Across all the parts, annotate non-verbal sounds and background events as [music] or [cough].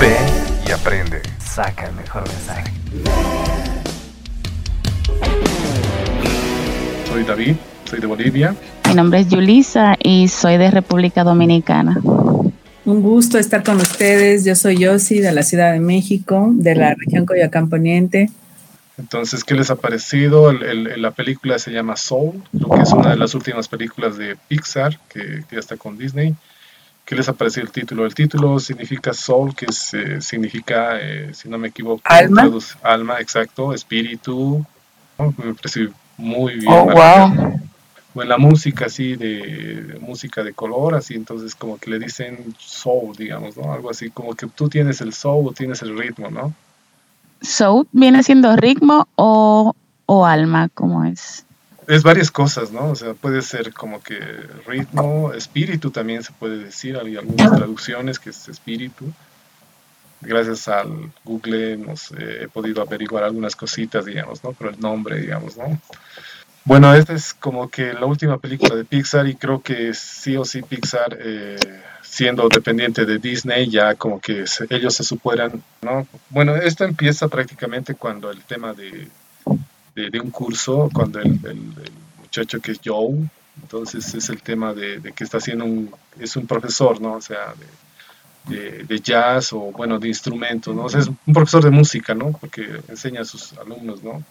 Ve y aprende. Saca el mejor mensaje. Soy David, soy de Bolivia. Mi nombre es Yulisa y soy de República Dominicana. Un gusto estar con ustedes. Yo soy Yossi de la Ciudad de México, de la región Coyoacán Poniente. Entonces, ¿qué les ha parecido? El, la película se llama Soul, creo que es una de las últimas películas de Pixar que, ya está con Disney. ¿Qué les ha parecido el título? El título significa Soul, que significa, eh, si no me equivoco, alma. alma, exacto, espíritu. Me parece muy bien. Oh, wow. Bueno, la música así, de, música de color, así, entonces como que le dicen soul, digamos, ¿no? Algo así, como que tú tienes el soul, tienes el ritmo, ¿no? Soul viene siendo ritmo o, alma, ¿cómo es? Es varias cosas, ¿no? O sea, puede ser como que ritmo, espíritu también se puede decir, hay algunas traducciones que es espíritu. Gracias al Google hemos, eh, he podido averiguar algunas cositas, digamos, ¿no? Pero el nombre, digamos, ¿no? Bueno, esta es como que la última película de Pixar y creo que sí o sí Pixar... Eh, siendo dependiente de Disney, ya como que ellos se superan, ¿no? Bueno, esto empieza prácticamente cuando el tema de, de, un curso, cuando el, muchacho que es Joe, entonces es el tema de, que está haciendo un, es un profesor, ¿no? O sea, de, de, jazz o, bueno, de instrumentos, ¿no? O sea, es un profesor de música, ¿no? Porque enseña a sus alumnos, ¿no?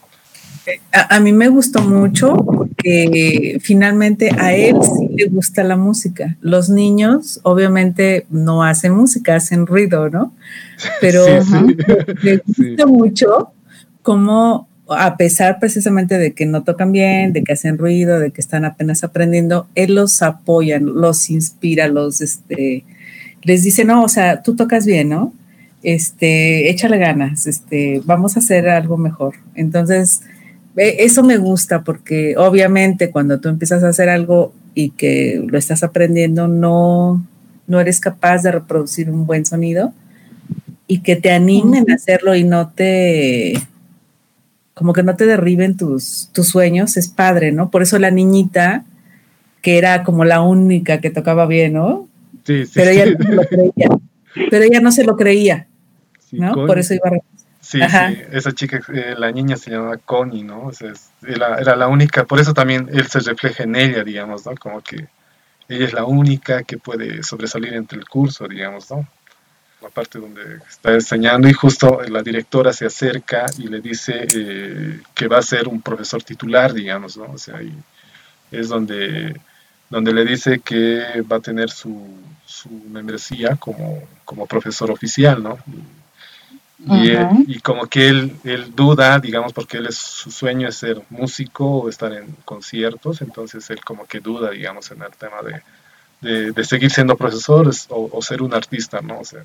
A, mí me gustó mucho porque finalmente a él sí le gusta la música. Los niños obviamente no hacen música, hacen ruido, ¿no? Pero [laughs] me [laughs] gusta mucho cómo a pesar precisamente de que no tocan bien, de que hacen ruido, de que están apenas aprendiendo, él los apoya, los inspira, los, este, les dice, no, o sea, tú tocas bien, ¿no? Este, échale ganas, este, vamos a hacer algo mejor. Entonces, eso me gusta porque obviamente cuando tú empiezas a hacer algo y que lo estás aprendiendo, no, no eres capaz de reproducir un buen sonido y que te animen a hacerlo y no te, como que no te derriben tus, tus sueños, es padre, ¿no? Por eso la niñita, que era como la única que tocaba bien, ¿no? Sí, sí. Pero ella no se lo creía. Pero ella no se lo creía, ¿no? Por eso iba a Sí, sí, esa chica, eh, la niña se llamaba Connie, ¿no? O sea, era, la única, por eso también él se refleja en ella, digamos, ¿no? Como que ella es la única que puede sobresalir entre el curso, digamos, ¿no? La parte donde está enseñando y justo la directora se acerca y le dice eh, que va a ser un profesor titular, digamos, ¿no? O sea, y es donde, donde le dice que va a tener su, su membresía como, como profesor oficial, ¿no? Y, como que él, él duda, digamos, porque él es, su sueño es ser músico o estar en conciertos, entonces él como que duda, digamos, en el tema de, de, seguir siendo profesor o, ser un artista, ¿no? O sea,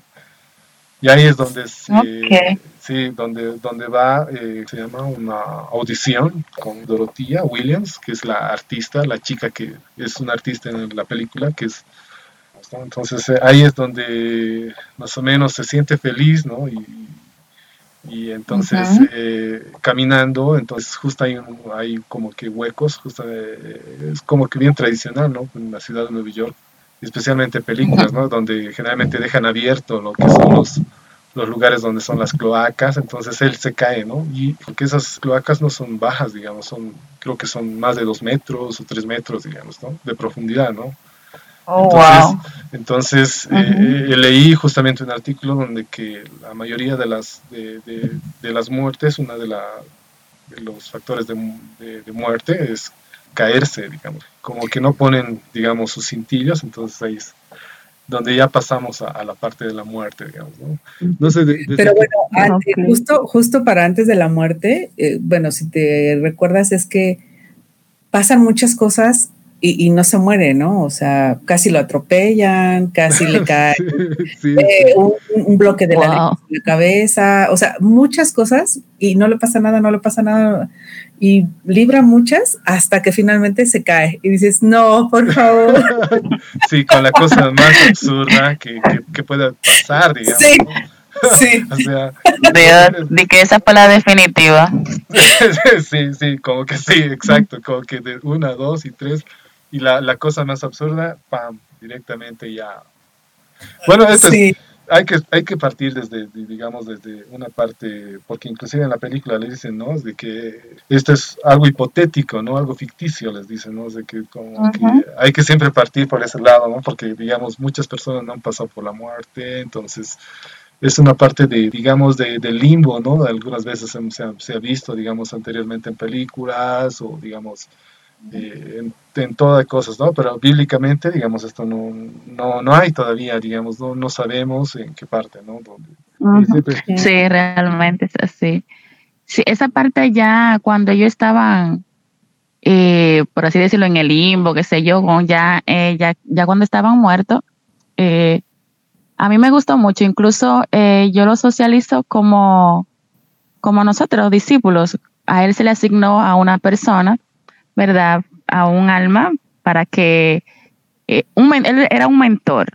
y ahí es donde, sí, donde, donde va, eh, se llama una audición con Dorothea Williams, que es la artista, la chica que es una artista en la película, que es entonces eh, ahí es donde más o menos se siente feliz, ¿no? Y, y entonces eh, caminando, entonces justo hay, hay como que huecos, justo eh, es como que bien tradicional, ¿no? En la ciudad de Nueva York, especialmente películas, ¿no? Donde generalmente dejan abierto lo que son los, los lugares donde son las cloacas, entonces él se cae, ¿no? Y porque esas cloacas no son bajas, digamos, son, creo que son más de dos metros o tres metros, digamos, ¿no? De profundidad, ¿no? Oh, entonces, eh, eh, leí justamente un artículo donde que la mayoría de las, de, de, las muertes, una de, la, de los factores de, muerte es caerse, digamos. Como que no ponen, digamos, sus cintillos, entonces ahí es donde ya pasamos a, la parte de la muerte, digamos. ¿no? sé, Pero bueno, justo, justo para antes de la muerte, eh, bueno, si te recuerdas, es que pasan muchas cosas y, no se muere, ¿no? O sea, casi lo atropellan, casi le [laughs] cae eh, Un, bloque de la, cabeza, o sea, muchas cosas y no le pasa nada, no le pasa nada y libra muchas hasta que finalmente se cae y dices, no, por favor. [laughs] sí, con la cosa más absurda que, que, pueda pasar, digamos. Sí. [laughs] Sí. o sea, de, que esa fue la definitiva. sí, sí, como que sí, exacto, como que de una, dos y tres y la, la cosa más absurda, pam, directamente ya. Bueno, esto, es, hay que, hay que partir desde, digamos, desde una parte, porque inclusive en la película le dicen, ¿no? De que esto es algo hipotético, ¿no? Algo ficticio, les dicen, ¿no? De que, como que hay que siempre partir por ese lado, ¿no? Porque, digamos, muchas personas no han pasado por la muerte, entonces es una parte de, digamos, de, del limbo, ¿no? Algunas veces se ha, se ha, visto, digamos, anteriormente en películas o, digamos, eh, en, en todas cosas, ¿no? Pero bíblicamente, digamos, esto no, no, no hay todavía, digamos, no, no sabemos en qué parte, ¿no? Sí, realmente es así. Sí, esa parte ya cuando yo estaba, eh, por así decirlo, en el limbo, qué sé yo, ya, eh, ya, ya cuando estaban muertos, eh, a mí me gustó mucho, incluso eh, yo lo socializo como, como nosotros, discípulos. A él se le asignó a una persona, ¿verdad? A un alma para que eh, un, él era un mentor.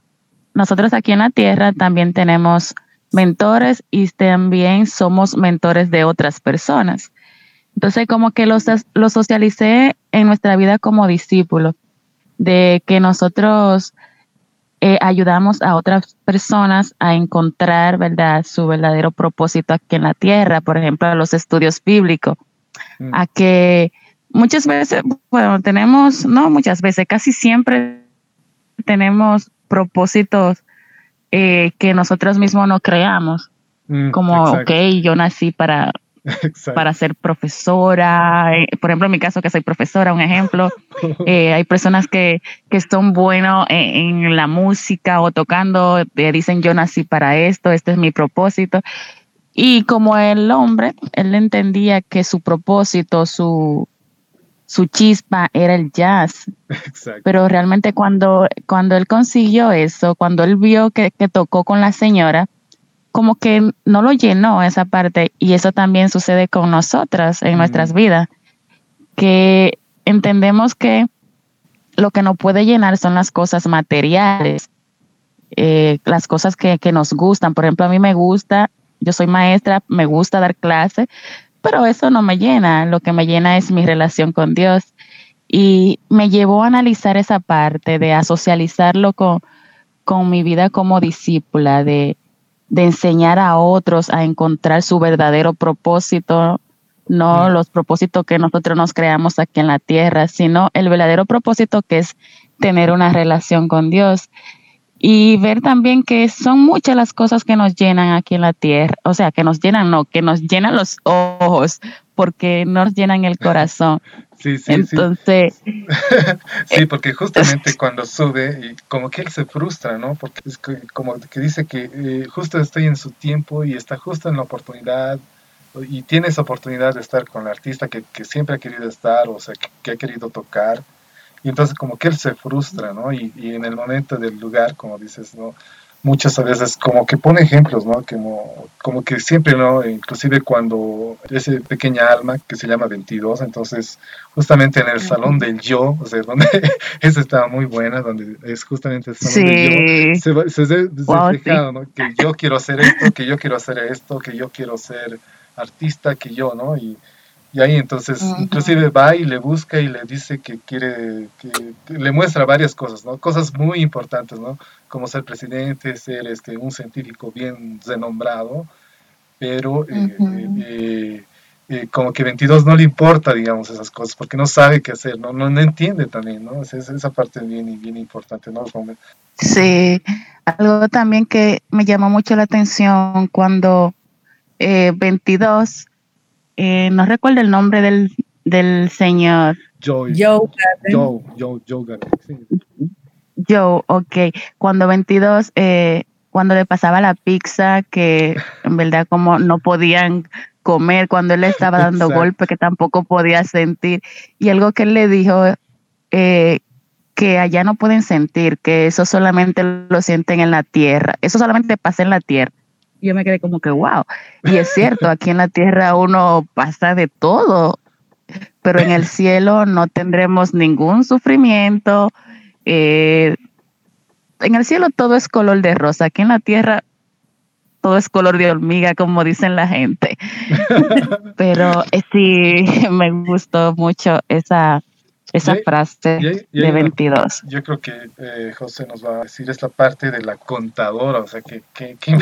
Nosotros aquí en la tierra también tenemos mentores y también somos mentores de otras personas. Entonces, como que los, lo socialicé en nuestra vida como discípulos, de que nosotros eh, ayudamos a otras personas a encontrar, ¿verdad?, su verdadero propósito aquí en la tierra, por ejemplo, a los estudios bíblicos, mm. a que muchas veces, bueno, tenemos, no muchas veces, casi siempre tenemos propósitos eh, que nosotros mismos no creamos, mm, como, exacto. ok, yo nací para [laughs] para ser profesora. Eh, por ejemplo, en mi caso, que soy profesora, un ejemplo. [laughs] Eh, hay personas que, que son buenos en, en, la música o tocando, dicen yo nací para esto, este es mi propósito. Y como el hombre, él entendía que su propósito, su, su chispa era el jazz. Exacto. Pero realmente cuando, cuando él consiguió eso, cuando él vio que, que tocó con la señora, como que no lo llenó esa parte y eso también sucede con nosotras en mm. nuestras vidas, que entendemos que lo que no puede llenar son las cosas materiales, eh, las cosas que, que, nos gustan. Por ejemplo, a mí me gusta, yo soy maestra, me gusta dar clase, pero eso no me llena. Lo que me llena es mi relación con Dios. Y me llevó a analizar esa parte, de a socializarlo con, con mi vida como discípula, de, de enseñar a otros a encontrar su verdadero propósito, no los propósitos que nosotros nos creamos aquí en la tierra, sino el verdadero propósito que es tener una relación con Dios y ver también que son muchas las cosas que nos llenan aquí en la tierra, o sea, que nos llenan, no, que nos llenan los ojos, porque nos llenan el corazón. [laughs] Sí, sí, Entonces, [laughs] sí. sí, porque justamente [laughs] cuando sube, y como que él se frustra, ¿no? Porque es que, como que dice que eh, justo estoy en su tiempo y está justo en la oportunidad, y tiene esa oportunidad de estar con el artista que, que siempre ha querido estar, o sea, que, que, ha querido tocar, y entonces como que él se frustra, ¿no? Y, y en el momento del lugar, como dices, ¿no? muchas veces como que pone ejemplos, ¿no? Como, como que siempre, ¿no? Inclusive cuando ese pequeña alma que se llama 22, entonces justamente en el salón del yo, o sea, donde [laughs] esa estaba muy buena, donde es justamente el salón sí. del yo, se, se, se wow, reflejado, sí. ¿no? Que yo quiero hacer esto, que yo quiero hacer esto, que yo quiero ser artista, que yo, ¿no? Y, y ahí entonces, uh -huh. inclusive va y le busca y le dice que quiere, que, que, le muestra varias cosas, ¿no? Cosas muy importantes, ¿no? Como ser presidente, ser este, un científico bien renombrado, pero uh -huh. eh, eh, como que 22 no le importa, digamos, esas cosas, porque no sabe qué hacer, no, no, no entiende también, ¿no? Es, esa parte bien, bien importante, ¿no? Sí, algo también que me llamó mucho la atención cuando eh, 22 eh, no recuerdo el nombre del, del señor. Joe. Joe. Joe, Joe, Joe, sí. Joe, ok. Cuando 22, eh, cuando le pasaba la pizza, que en verdad como no podían comer, cuando él le estaba dando golpe, que tampoco podía sentir. Y algo que él le dijo, eh, que allá no pueden sentir, que eso solamente lo sienten en la tierra. Eso solamente pasa en la tierra yo me quedé como que, wow. Y es cierto, aquí en la tierra uno pasa de todo, pero en el cielo no tendremos ningún sufrimiento. Eh, en el cielo todo es color de rosa, aquí en la tierra todo es color de hormiga, como dicen la gente. [laughs] pero eh, sí, [laughs] me gustó mucho esa, esa frase de 22. yo creo que eh, José nos va a decir esta parte de la contadora, o sea, que, que, [laughs] sí,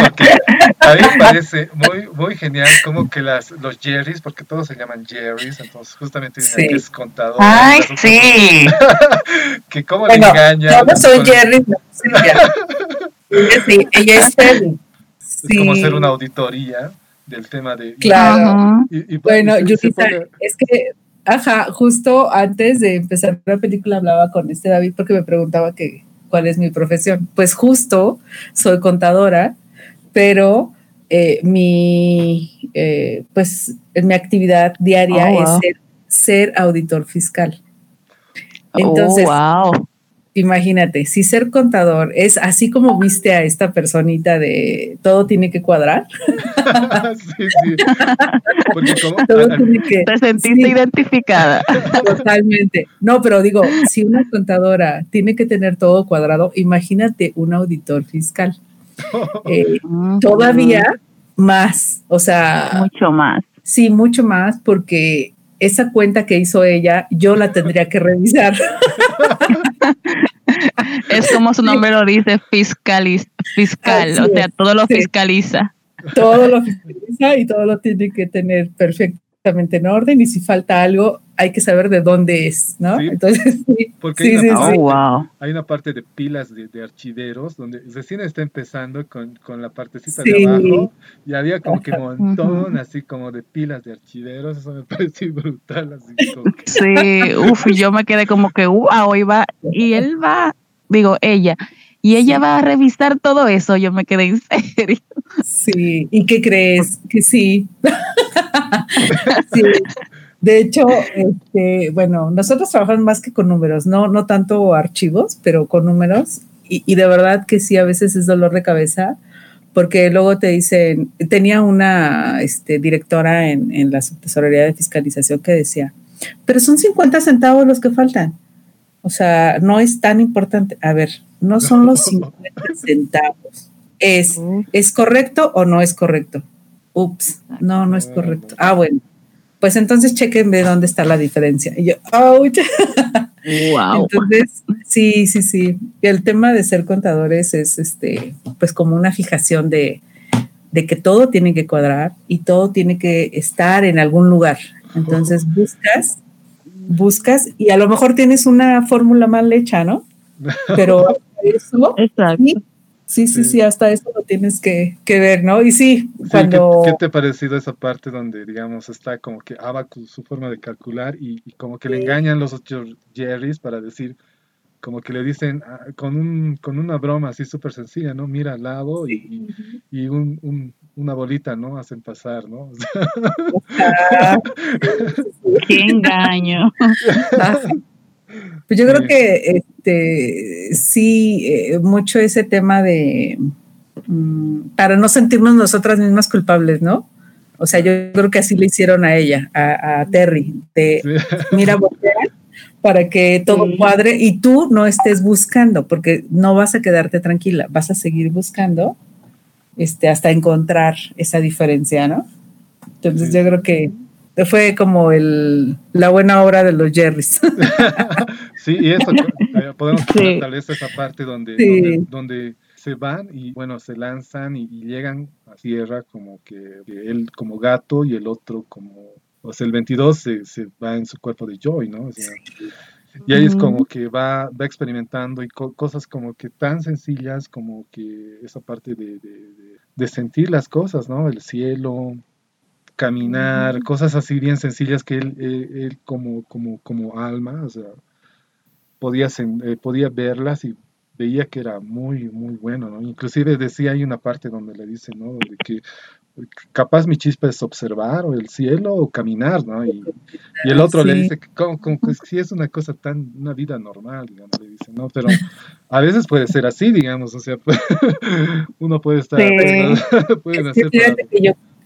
porque a mí me parece muy, muy genial como que las, los Jerrys, porque todos se llaman Jerrys, entonces justamente sí. que es contadora. ¡Ay, sí! [laughs] que cómo le engañan. No soy Jerry, [laughs] no, sí, ella es. Es como hacer una auditoría del tema de... Claro. Y, bueno, Yurita, es que, ajá, justo antes de empezar la película hablaba con este David porque me preguntaba que cuál es mi profesión. Pues justo soy contadora, pero eh, mi, eh, pues, mi actividad diaria oh, es ser, ser, auditor fiscal. Oh, Entonces, oh, wow imagínate, si ser contador es así como viste a esta personita de todo tiene que cuadrar. [laughs] sí, sí. Porque [laughs] Te sentiste identificada. [laughs] Totalmente. No, pero digo, si una contadora tiene que tener todo cuadrado, imagínate un auditor fiscal. Eh, todavía más, o sea. Mucho más. Sí, mucho más, porque esa cuenta que hizo ella, yo la tendría que revisar. [laughs] es como su nombre lo dice, fiscaliz, fiscal, o sea, todo lo fiscaliza. Todo lo fiscaliza y todo lo tiene que tener perfectamente en orden y si falta algo hay que saber de dónde es, ¿no? Entonces, [laughs] sí. Porque hay, una parte, oh, hay, una parte, de pilas de, archiveros donde recién está empezando con, con la partecita de abajo y había como que un montón así como de pilas de archiveros, eso me [laughs] pareció brutal. Así Sí, uff, yo me quedé como que, wow, y va, y él va, digo, ella, y ella va a revisar todo eso, yo me quedé en serio. Sí, ¿y qué crees? Que sí. [laughs] sí. De hecho, este, bueno, nosotros trabajamos más que con números, no, no tanto archivos, pero con números. Y, de verdad que sí, a veces es dolor de cabeza, porque luego te dicen, tenía una este, directora en, en la subtesorería de fiscalización que decía, pero son 50 centavos los que faltan. O sea, no es tan importante. A ver, no son los 50 [laughs] centavos. Es, ¿es correcto o no es correcto? Ups, no, no es correcto. Ah, bueno pues entonces chequen de dónde está la diferencia. Y yo, ¡ouch! Wow. Entonces, sí, sí, sí. El tema de ser contadores es este, pues como una fijación de, de que todo tiene que cuadrar y todo tiene que estar en algún lugar. Entonces buscas, buscas y a lo mejor tienes una fórmula mal hecha, ¿no? [laughs] Pero eso Exacto. Sí, sí, sí, hasta eso lo tienes que, ver, ¿no? Y sí, cuando... ¿qué, te ha parecido esa parte donde, digamos, está como que Abacu, su forma de calcular y, como que le engañan los ocho Jerrys para decir, como que le dicen ah, con, un, con una broma así súper sencilla, ¿no? Mira, lado y, y, un, una bolita, ¿no? Hacen pasar, ¿no? [laughs] ¡Qué engaño! Pues yo creo que este, sí, eh, mucho ese tema de, mm, para no sentirnos nosotras mismas culpables, ¿no? O sea, yo creo que así le hicieron a ella, a, Terry, de mira, voltea para que todo cuadre y tú no estés buscando, porque no vas a quedarte tranquila, vas a seguir buscando este, hasta encontrar esa diferencia, ¿no? Entonces yo creo que fue como el, la buena obra de los Jerrys. [laughs] sí, y eso eh, podemos sí. tal vez esa parte donde, donde, se van y bueno, se lanzan y, llegan a tierra como que, él como gato y el otro como, o sea, el 22 se, se va en su cuerpo de Joy, ¿no? Y ahí es como que va, va experimentando y cosas como que tan sencillas como que esa parte de, de, de sentir las cosas, ¿no? El cielo, caminar, cosas así bien sencillas que él, él, como, como, como alma, o sea, podía, eh, podía verlas y veía que era muy, muy bueno, ¿no? Inclusive decía, hay una parte donde le dice, ¿no? De que capaz mi chispa es observar o el cielo o caminar, ¿no? Y, el otro le dice, que si es una cosa tan, una vida normal, digamos, le dice, ¿no? Pero a veces puede ser así, digamos, o sea, [laughs] uno puede estar, [laughs] pueden hacer...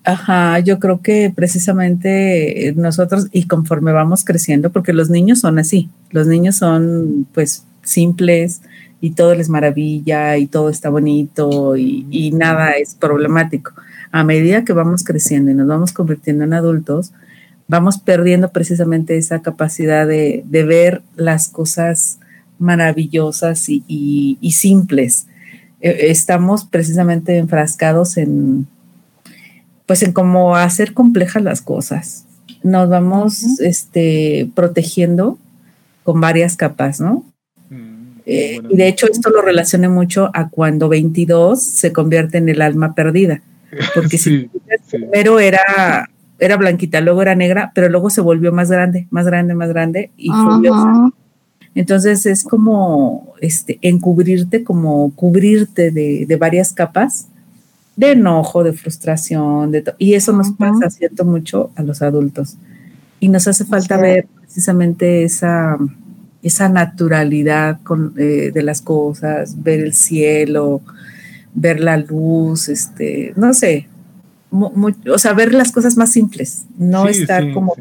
Ajá, yo creo que precisamente nosotros y conforme vamos creciendo, porque los niños son así, los niños son pues simples y todo les maravilla y todo está bonito y, nada es problemático. A medida que vamos creciendo y nos vamos convirtiendo en adultos, vamos perdiendo precisamente esa capacidad de, ver las cosas maravillosas y, simples. E, estamos precisamente enfrascados en, pues en cómo hacer complejas las cosas. Nos vamos este, protegiendo con varias capas, ¿no? Mm, eh, y de hecho esto lo relacione mucho a cuando 22 se convierte en el alma perdida, porque si primero era era blanquita, luego era negra, pero luego se volvió más grande, más grande, más grande y Entonces es como este, encubrirte, como cubrirte de, varias capas de enojo, de frustración, de y eso nos pasa, siento mucho, a los adultos. Y nos hace falta ver precisamente esa, esa naturalidad eh, de las cosas, ver el cielo, ver la luz, este, no sé, o sea, ver las cosas más simples, no estar como...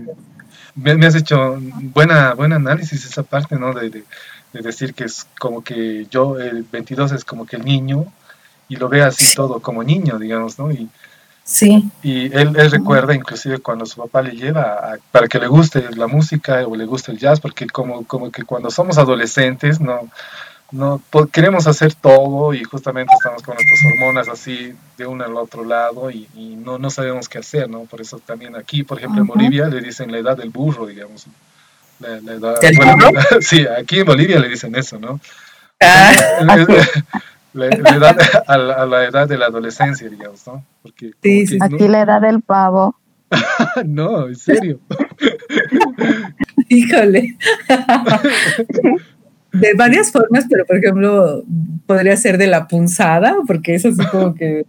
Me, has hecho buena, buen análisis esa parte, ¿no? De, decir que es como que yo, el 22 es como que el niño, y lo ve así todo como niño, digamos, ¿no? Y, sí. Y él, él recuerda inclusive cuando su papá le lleva para que le guste la música o le guste el jazz, porque como, como que cuando somos adolescentes, ¿no? No queremos hacer todo y justamente estamos con nuestras hormonas así de uno al otro lado y, no, no sabemos qué hacer, ¿no? Por eso también aquí, por ejemplo, en Bolivia le dicen la edad del burro, digamos. La, edad, [laughs] sí, aquí en Bolivia le dicen eso, ¿no? Ah. La, edad, a, la, edad de la adolescencia, digamos, ¿no? Porque, aquí la edad del pavo. [laughs] no, en serio. [laughs] Híjole. De varias formas, pero por ejemplo, podría ser de la punzada, porque es así como que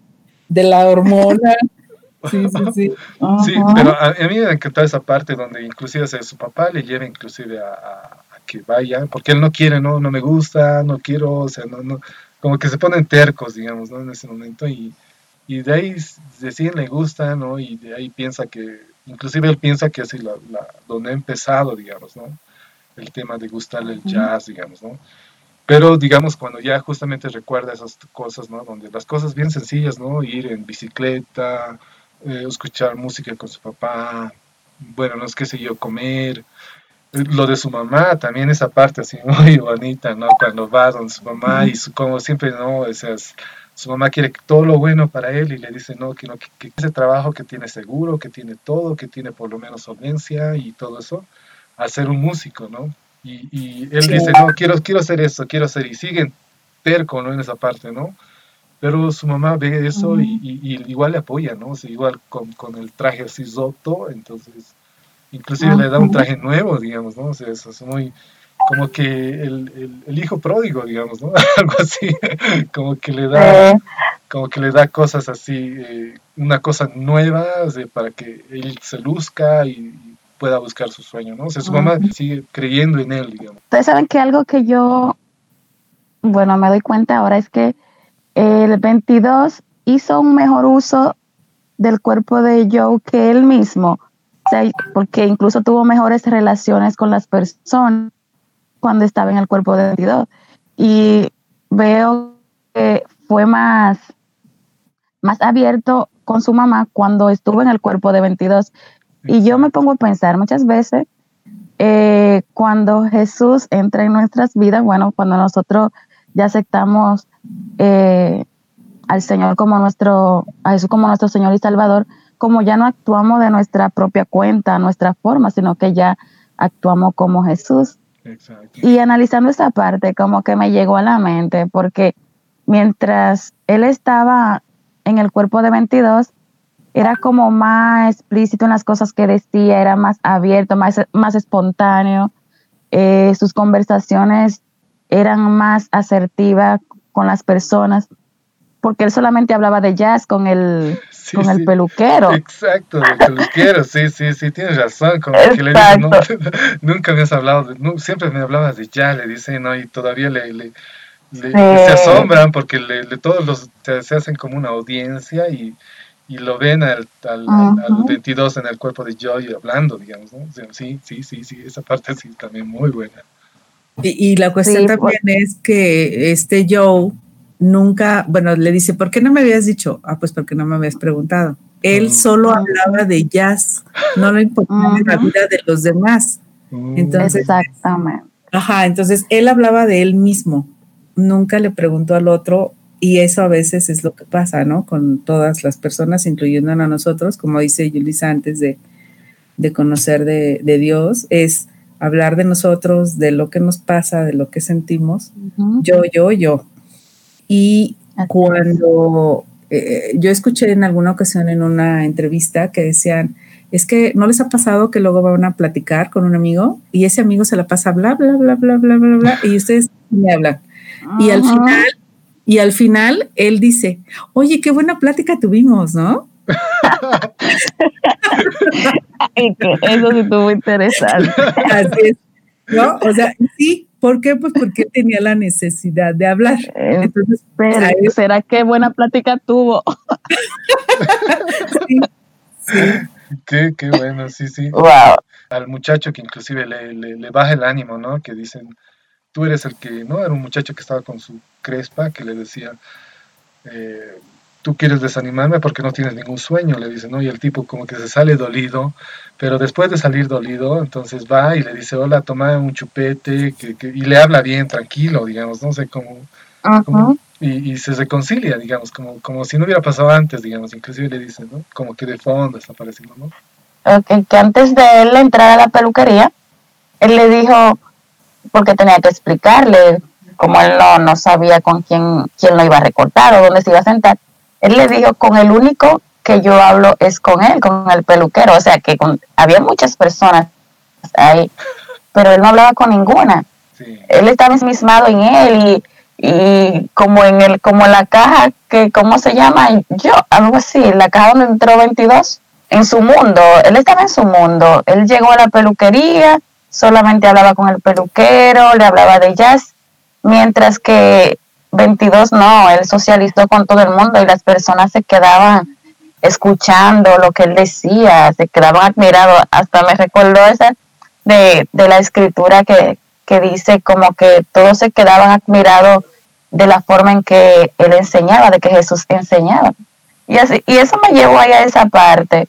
de la hormona. [laughs] Sí, sí, sí. Sí, pero a, mí me encanta esa parte donde inclusive su papá le lleva inclusive a, que vaya, porque él no quiere, no, no me gusta, no quiero, o sea, no, no, como que se ponen tercos, digamos, ¿no? En ese momento y, y de ahí deciden le gusta, ¿no? Y de ahí piensa que, inclusive él piensa que es la, la, donde ha empezado, digamos, ¿no? El tema de gustarle el jazz, digamos, ¿no? Pero, digamos, cuando ya justamente recuerda esas cosas, ¿no? Donde las cosas bien sencillas, ¿no? Ir en bicicleta, eh, escuchar música con su papá, bueno, no es qué sé yo, comer. Lo de su mamá, también esa parte así [laughs] muy bonita, ¿no? Cuando va donde su mamá y su, como siempre, ¿no? Esas, su mamá quiere todo lo bueno para él y le dice, no, que, no, que ese trabajo que tiene seguro, que tiene todo, que tiene por lo menos solvencia y todo eso a ser un músico, ¿no? Y, él dice, no, quiero, quiero hacer eso, quiero hacer, y siguen terco, ¿no? En esa parte, ¿no? Pero su mamá ve eso y, igual le apoya, ¿no? O sea, igual con, con, el traje así roto, entonces, inclusive le da un traje nuevo, digamos, ¿no? O sea, eso es muy, como que el, el, hijo pródigo, digamos, ¿no? [laughs] Algo así, como que le da, como que le da cosas así, eh, una cosa nueva para que él se luzca y, pueda buscar su sueño, ¿no? O sea, su mamá sigue creyendo en él, digamos. Ustedes saben que algo que yo, bueno, me doy cuenta ahora es que el 22 hizo un mejor uso del cuerpo de Joe que él mismo, o sea, porque incluso tuvo mejores relaciones con las personas cuando estaba en el cuerpo de 22. Y veo que fue más, más abierto con su mamá cuando estuvo en el cuerpo de 22 y yo me pongo a pensar muchas veces, eh, cuando Jesús entra en nuestras vidas, bueno, cuando nosotros ya aceptamos eh, al Señor como nuestro, a Jesús como nuestro Señor y Salvador, como ya no actuamos de nuestra propia cuenta, nuestra forma, sino que ya actuamos como Jesús. Y analizando esa parte, como que me llegó a la mente, porque mientras él estaba en el cuerpo de 22, era como más explícito en las cosas que decía, era más abierto, más, más espontáneo. Eh, sus conversaciones eran más asertivas con las personas, porque él solamente hablaba de jazz con el, con el peluquero. Exacto, el peluquero, sí, sí, sí, tienes razón. Como que le nunca me [laughs] has hablado, de, siempre me hablabas de jazz, le dicen, ¿no? Y todavía le, le, se asombran porque le, todos los se hacen como una audiencia y y lo ven al, al, 22 en el cuerpo de Joy hablando, digamos, ¿no? sí, sí, sí, sí, esa parte sí también muy buena. Y, la cuestión también es que este Joe nunca, bueno, le dice, ¿por qué no me habías dicho? Ah, pues porque no me habías preguntado. él solo hablaba de jazz, no le importaba la vida de los demás. Entonces, Exactamente. Ajá, entonces él hablaba de él mismo, nunca le preguntó al otro y eso a veces es lo que pasa, ¿no? Con todas las personas, incluyendo a nosotros, como dice Yulisa antes de, de conocer de, de, Dios, es hablar de nosotros, de lo que nos pasa, de lo que sentimos, uh -huh. yo, yo, yo. Y cuando eh, yo escuché en alguna ocasión en una entrevista que decían, es que no les ha pasado que luego van a platicar con un amigo y ese amigo se la pasa bla, bla, bla, bla, bla, bla, bla, y ustedes me hablan. Uh -huh. Y al final, y al final él dice, oye, qué buena plática tuvimos, ¿no? [laughs] Eso sí estuvo interesante. Así es. ¿No? O sea, sí, ¿por qué? Pues porque tenía la necesidad de hablar. Entonces, Pero, ahí... ¿será que buena plática tuvo? sí, sí. Qué, qué bueno, sí, sí. Wow. Al muchacho que inclusive le, le, le, baja el ánimo, ¿no? Que dicen, tú eres el que, ¿no? Era un muchacho que estaba con su crespa, que le decía, eh, tú quieres desanimarme porque no tienes ningún sueño, le dice, ¿no? Y el tipo como que se sale dolido, pero después de salir dolido, entonces va y le dice, hola, toma un chupete, que, que, y le habla bien, tranquilo, digamos, no sé cómo... Y, y, se reconcilia, digamos, como, como si no hubiera pasado antes, digamos, inclusive le dice, ¿no? Como que de fondo está apareciendo, ¿no? Okay, que antes de él entrar a la peluquería, él le dijo, porque tenía que explicarle, como él no, no sabía con quién, quién lo iba a recortar o dónde se iba a sentar, él le dijo, con el único que yo hablo es con él, con el peluquero, o sea que con, había muchas personas ahí, pero él no hablaba con ninguna. Sí. Él estaba ensimismado en él y y como en el como la caja que cómo se llama yo algo así la caja donde entró 22 en su mundo él estaba en su mundo él llegó a la peluquería solamente hablaba con el peluquero le hablaba de jazz mientras que 22 no él socializó con todo el mundo y las personas se quedaban escuchando lo que él decía se quedaban admirados hasta me recordó esa de, de la escritura que, que dice como que todos se quedaban admirados de la forma en que él enseñaba, de que Jesús enseñaba. Y, así, y eso me llevó ahí a esa parte,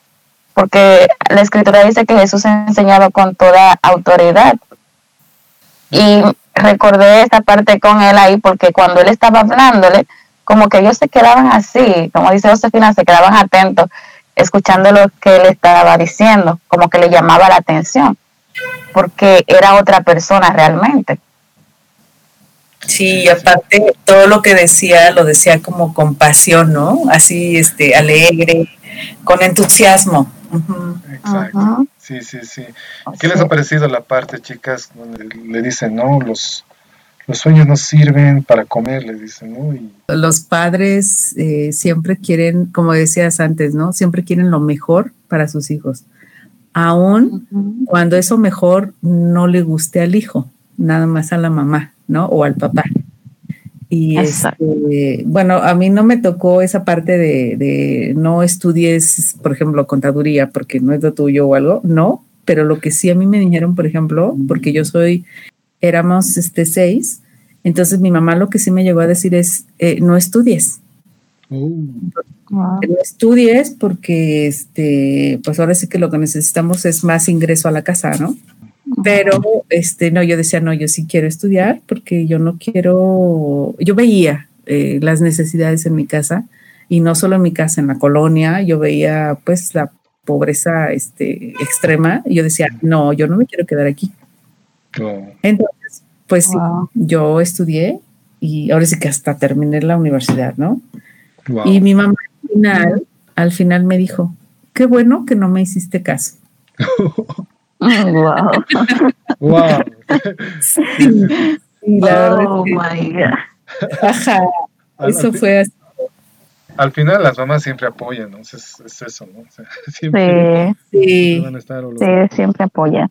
porque la escritura dice que Jesús enseñaba con toda autoridad. Y recordé esta parte con él ahí, porque cuando él estaba hablándole, como que ellos se quedaban así, como dice Josefina, se quedaban atentos, escuchando lo que él estaba diciendo, como que le llamaba la atención porque era otra persona realmente. Sí, y aparte todo lo que decía lo decía como con pasión, ¿no? Así, este, alegre, con entusiasmo. Uh -huh. Exacto. Uh -huh. Sí, sí, sí. ¿Qué les ha parecido la parte, chicas, donde le dicen, no, los, los sueños no sirven para comer, le dicen, ¿no? Y... Los padres eh, siempre quieren, como decías antes, ¿no? Siempre quieren lo mejor para sus hijos aún uh -huh. cuando eso mejor no le guste al hijo, nada más a la mamá, ¿no? O al papá. Y este, bueno, a mí no me tocó esa parte de, de, no estudies, por ejemplo, contaduría porque no es lo tuyo o algo, no, pero lo que sí a mí me dijeron, por ejemplo, porque yo soy, éramos este seis, entonces mi mamá lo que sí me llegó a decir es, eh, no estudies. Uh. Wow. Que no estudies porque este pues ahora sí que lo que necesitamos es más ingreso a la casa, ¿no? Pero este no, yo decía, no, yo sí quiero estudiar porque yo no quiero, yo veía eh, las necesidades en mi casa y no solo en mi casa, en la colonia, yo veía pues la pobreza este, extrema y yo decía, no, yo no me quiero quedar aquí. Oh. Entonces, pues wow. sí, yo estudié y ahora sí que hasta terminé la universidad, ¿no? Wow. Y mi mamá al final, al final me dijo, qué bueno que no me hiciste caso. [laughs] wow. wow. Sí, sí, la oh verdad my God. Ajá, eso fue así. Al final las mamás siempre apoyan, ¿no? Es, es eso, ¿no? O sea, [laughs] siempre sí, van a estar sí, siempre apoyan.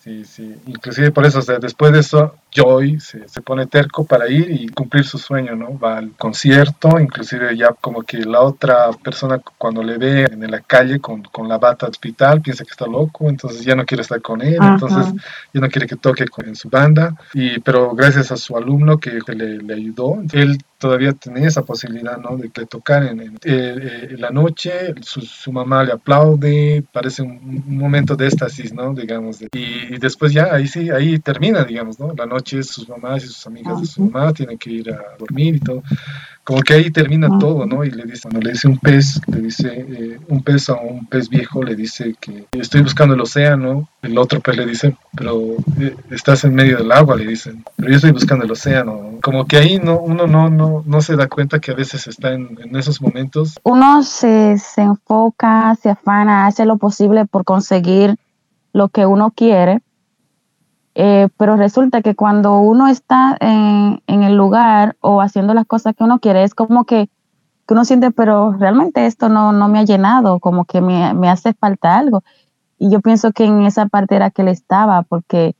Sí, sí. Inclusive por eso, o sea, después de eso, Joy se, se, pone terco para ir y cumplir su sueño, ¿no? Va al concierto, inclusive ya como que la otra persona cuando le ve en la calle con, con la bata hospital piensa que está loco, entonces ya no quiere estar con él, entonces ya no quiere que toque con, en su banda, y, pero gracias a su alumno que, le, le ayudó, él todavía tenía esa posibilidad, ¿no? De, que tocar en, en, eh, la noche, su, su, mamá le aplaude, parece un, un momento de éxtasis, ¿no? Digamos, y, y, después ya ahí sí, ahí termina, digamos, ¿no? La noche sus mamás y sus amigas de su mamá tienen que ir a dormir y todo como que ahí termina todo, ¿no? Y le dice, cuando le dice un pez, le dice, eh, un pez a un pez viejo le dice que estoy buscando el océano, el otro pez le dice, pero eh, estás en medio del agua, le dicen, pero yo estoy buscando el océano. Como que ahí no, uno no, no, no se da cuenta que a veces está en, en esos momentos. Uno se, se enfoca, se afana, hace lo posible por conseguir lo que uno quiere, eh, pero resulta que cuando uno está en, el lugar o haciendo las cosas que uno quiere, es como que, que uno siente, pero realmente esto no, no me ha llenado, como que me, me, hace falta algo. Y yo pienso que en esa parte era que él estaba, porque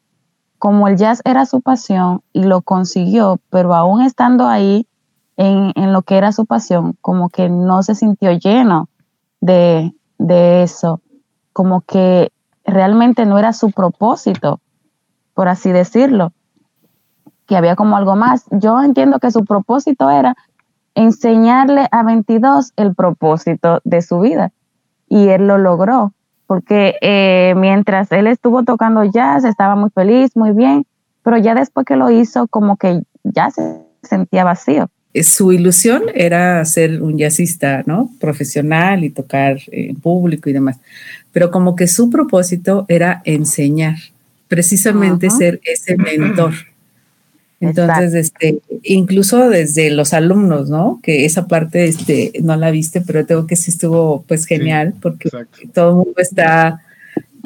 como el jazz era su pasión y lo consiguió, pero aún estando ahí en, en lo que era su pasión, como que no se sintió lleno de, de eso, como que realmente no era su propósito por así decirlo, que había como algo más. Yo entiendo que su propósito era enseñarle a 22 el propósito de su vida y él lo logró, porque eh, mientras él estuvo tocando jazz estaba muy feliz, muy bien, pero ya después que lo hizo como que ya se sentía vacío. Su ilusión era ser un jazzista, ¿no? Profesional y tocar en público y demás, pero como que su propósito era enseñar precisamente Ajá. ser ese mentor. [clears throat] Entonces, este, incluso desde los alumnos, ¿no? Que esa parte este, no la viste, pero tengo que sí estuvo pues genial sí, porque exacto. todo el mundo está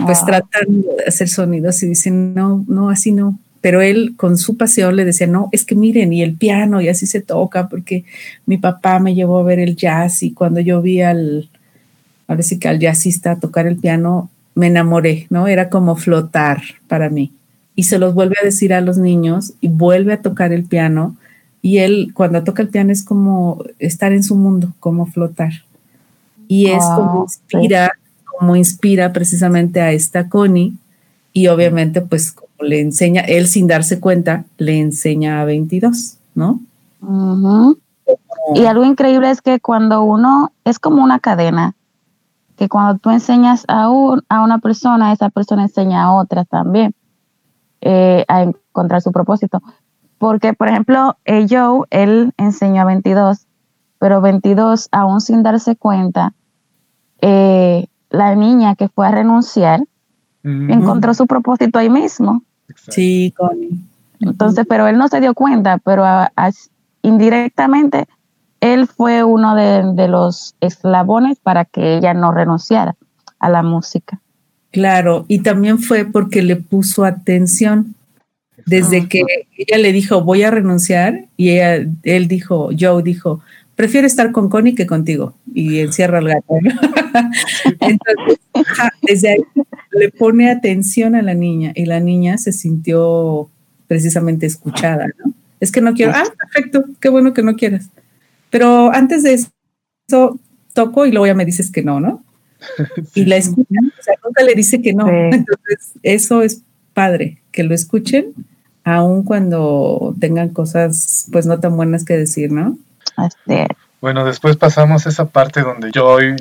pues oh. tratando de hacer sonidos y dicen, no, no, así no. Pero él con su pasión le decía, no, es que miren, y el piano, y así se toca, porque mi papá me llevó a ver el jazz y cuando yo vi al, ahora sí que al jazzista tocar el piano, me enamoré, ¿no? Era como flotar para mí. Y se los vuelve a decir a los niños y vuelve a tocar el piano. Y él, cuando toca el piano, es como estar en su mundo, como flotar. Y es oh, como inspira, sí. como inspira precisamente a esta Connie. Y obviamente, pues, como le enseña, él sin darse cuenta, le enseña a 22, ¿no? Uh -huh. Y algo increíble es que cuando uno es como una cadena, que cuando tú enseñas a, un, a una persona, esa persona enseña a otra también eh, a encontrar su propósito. Porque, por ejemplo, eh, Joe, él enseñó a 22, pero 22, aún sin darse cuenta, eh, la niña que fue a renunciar, mm -hmm. encontró su propósito ahí mismo. Exacto. Sí, Connie. Entonces, pero él no se dio cuenta, pero a, a, indirectamente él fue uno de, de, los eslabones para que ella no renunciara a la música. Claro, y también fue porque le puso atención. Desde que ella le dijo, voy a renunciar, y ella, él dijo, Joe dijo, prefiero estar con Connie que contigo, y encierra el gato. [laughs] Entonces, desde ahí le pone atención a la niña, y la niña se sintió precisamente escuchada, ¿no? Es que no quiero, ah, perfecto, qué bueno que no quieras. Pero antes de eso, toco y luego ya me dices que no, ¿no? Sí. [laughs] Y la escuchan, o sea, nunca le dice que no. Sí. Entonces, eso es padre, que lo escuchen, aun cuando tengan cosas, pues, no tan buenas que decir, ¿no? Así Bueno, después pasamos esa parte donde Joy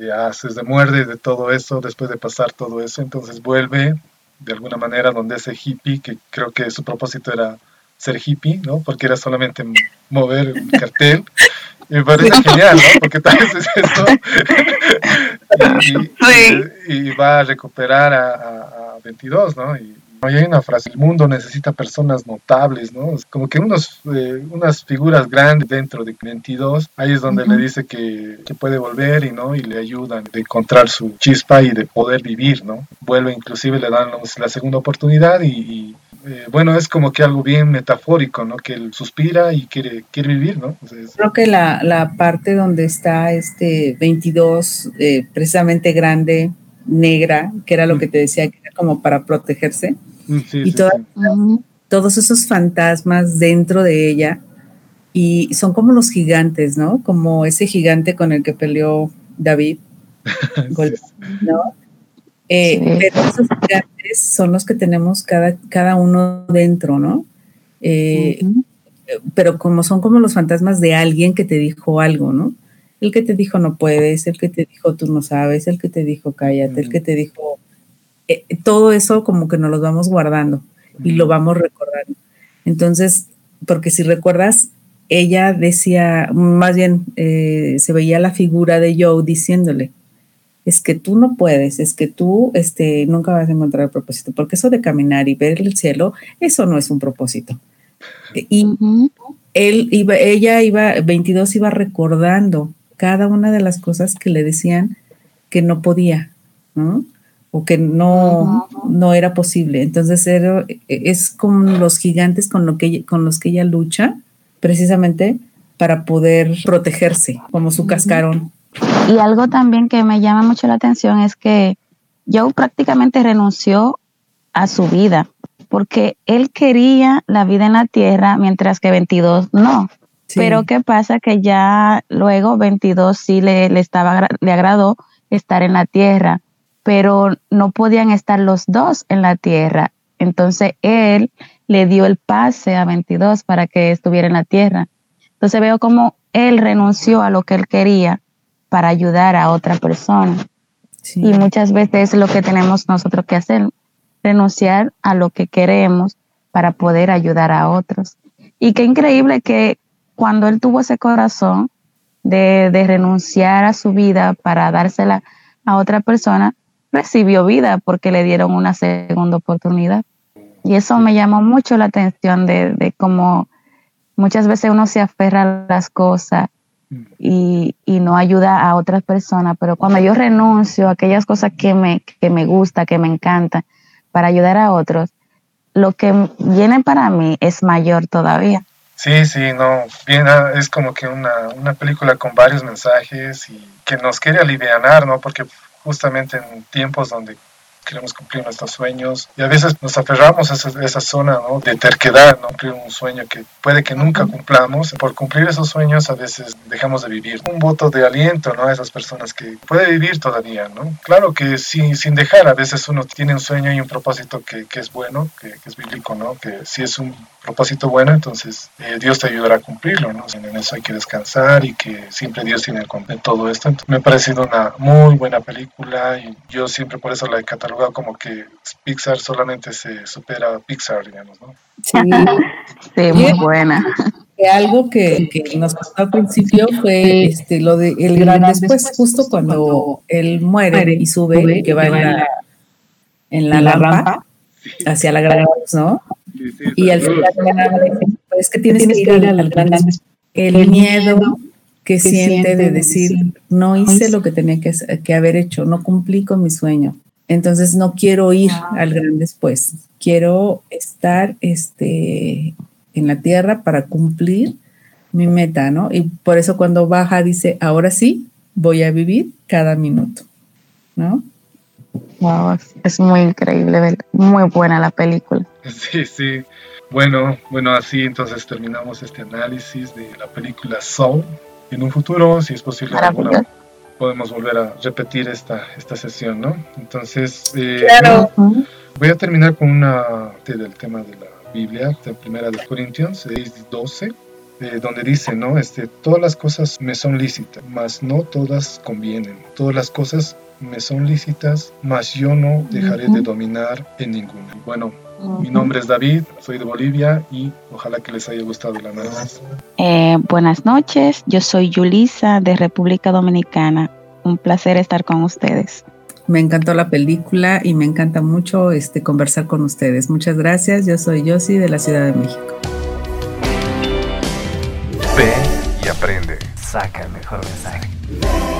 ya se muerde de todo eso, después de pasar todo eso, entonces vuelve de alguna manera donde ese hippie, que creo que su propósito era ser hippie, ¿no? Porque era solamente mover el [laughs] cartel. Y me parece genial, ¿no? Porque tal vez es eso. [laughs] y, sí. y, y, va a recuperar a, a, a 22, ¿no? Y, hay una frase, el mundo necesita personas notables, ¿no? Como que unos, eh, unas figuras grandes dentro de 22, ahí es donde uh -huh. le dice que, que, puede volver y, ¿no? y le ayudan de encontrar su chispa y de poder vivir, ¿no? Vuelve inclusive, le dan la segunda oportunidad y, y eh, bueno, es como que algo bien metafórico, ¿no? Que él suspira y quiere, quiere vivir, ¿no? Creo que la, la, parte donde está este 22, eh, precisamente grande, negra, que era lo que te decía, que era como para protegerse, sí, y sí, toda, sí. todos esos fantasmas dentro de ella y son como los gigantes, ¿no? Como ese gigante con el que peleó David. [laughs] ¿no? Eh, pero esos gigantes son los que tenemos cada, cada uno dentro, ¿no? Eh, pero como son como los fantasmas de alguien que te dijo algo, ¿no? El que te dijo no puedes, el que te dijo tú no sabes, el que te dijo cállate, el que te dijo... Eh, todo eso como que nos lo vamos guardando y lo vamos recordando. Entonces, porque si recuerdas, ella decía, más bien eh, se veía la figura de Joe diciéndole, es que tú no puedes, es que tú este, nunca vas a encontrar el propósito, porque eso de caminar y ver el cielo, eso no es un propósito. Y él iba, ella iba, 22 iba recordando cada una de las cosas que le decían que no podía, ¿no? O que no, no era posible. Entonces es como los gigantes con, lo que, con los que ella lucha, precisamente para poder protegerse, como su cascarón. Y algo también que me llama mucho la atención es que Joe prácticamente renunció a su vida, porque él quería la vida en la tierra, mientras que 22 no. Pero ¿qué pasa? Que ya luego 22 sí le, le, estaba, le agradó estar en la tierra, pero no podían estar los dos en la tierra. Entonces él le dio el pase a 22 para que estuviera en la tierra. Entonces veo como él renunció a lo que él quería para ayudar a otra persona. Y muchas veces es lo que tenemos nosotros que hacer, renunciar a lo que queremos para poder ayudar a otros. Y qué increíble que cuando él tuvo ese corazón de, renunciar a su vida para dársela a otra persona, recibió vida porque le dieron una segunda oportunidad. Y eso me llamó mucho la atención de, de cómo muchas veces uno se aferra a las cosas y, y, no ayuda a otras personas, pero cuando yo renuncio a aquellas cosas que me, que me gusta, que me encantan, para ayudar a otros, lo que viene para mí es mayor todavía. Sí, sí, no, bien, ah, es como que una, una película con varios mensajes y que nos quiere aliviar, ¿no? Porque justamente en tiempos donde queremos cumplir nuestros sueños y a veces nos aferramos a esa, zona ¿no? de terquedad, ¿no? cumplir un sueño que puede que nunca cumplamos. Por cumplir esos sueños a veces dejamos de vivir. Un voto de aliento ¿no? a esas personas que puede vivir todavía. ¿no? Claro que sin, sin dejar, a veces uno tiene un sueño y un propósito que, que es bueno, que, que, es bíblico, ¿no? que si es un propósito bueno, entonces eh, Dios te ayudará a cumplirlo. ¿no? En eso hay que descansar y que siempre Dios tiene el control de todo esto. me ha parecido una muy buena película y yo siempre por eso la he catalogado como que Pixar solamente se supera a Pixar, digamos, ¿no? Sí, [laughs] muy buena. Algo que, que, nos pasó al principio fue este, lo de el gran después, justo cuando él muere y sube, que va en la, en la, rampa hacia la gran ¿no? y al final es que tienes que ir al gran El miedo que siente de decir, no hice lo que tenía que, que haber hecho, no cumplí con mi sueño. Entonces no quiero ir ah. al gran después, quiero estar este, en la tierra para cumplir mi meta, ¿no? Y por eso cuando baja dice, ahora sí, voy a vivir cada minuto, ¿no? Wow, es muy increíble, muy buena la película. Sí, sí. Bueno, bueno, así entonces terminamos este análisis de la película Soul. En un futuro, si es posible, alguna, podemos volver a repetir esta, esta sesión, ¿no? Entonces, eh, voy a terminar con una parte del tema de la Biblia, de Primera de Corintios 6, 12, eh, donde dice, ¿no? Este, todas las cosas me son lícitas, mas no todas convienen. Todas las cosas me son lícitas, mas yo no dejaré de dominar en ninguna. Bueno, mi nombre es David, soy de Bolivia y ojalá que les haya gustado el análisis. Eh, buenas noches, yo soy Yulisa de República Dominicana. Un placer estar con ustedes. Me encantó la película y me encanta mucho este, conversar con ustedes. Muchas gracias, yo soy Yossi de la Ciudad de México. Ve y aprende. Saca el mejor mensaje.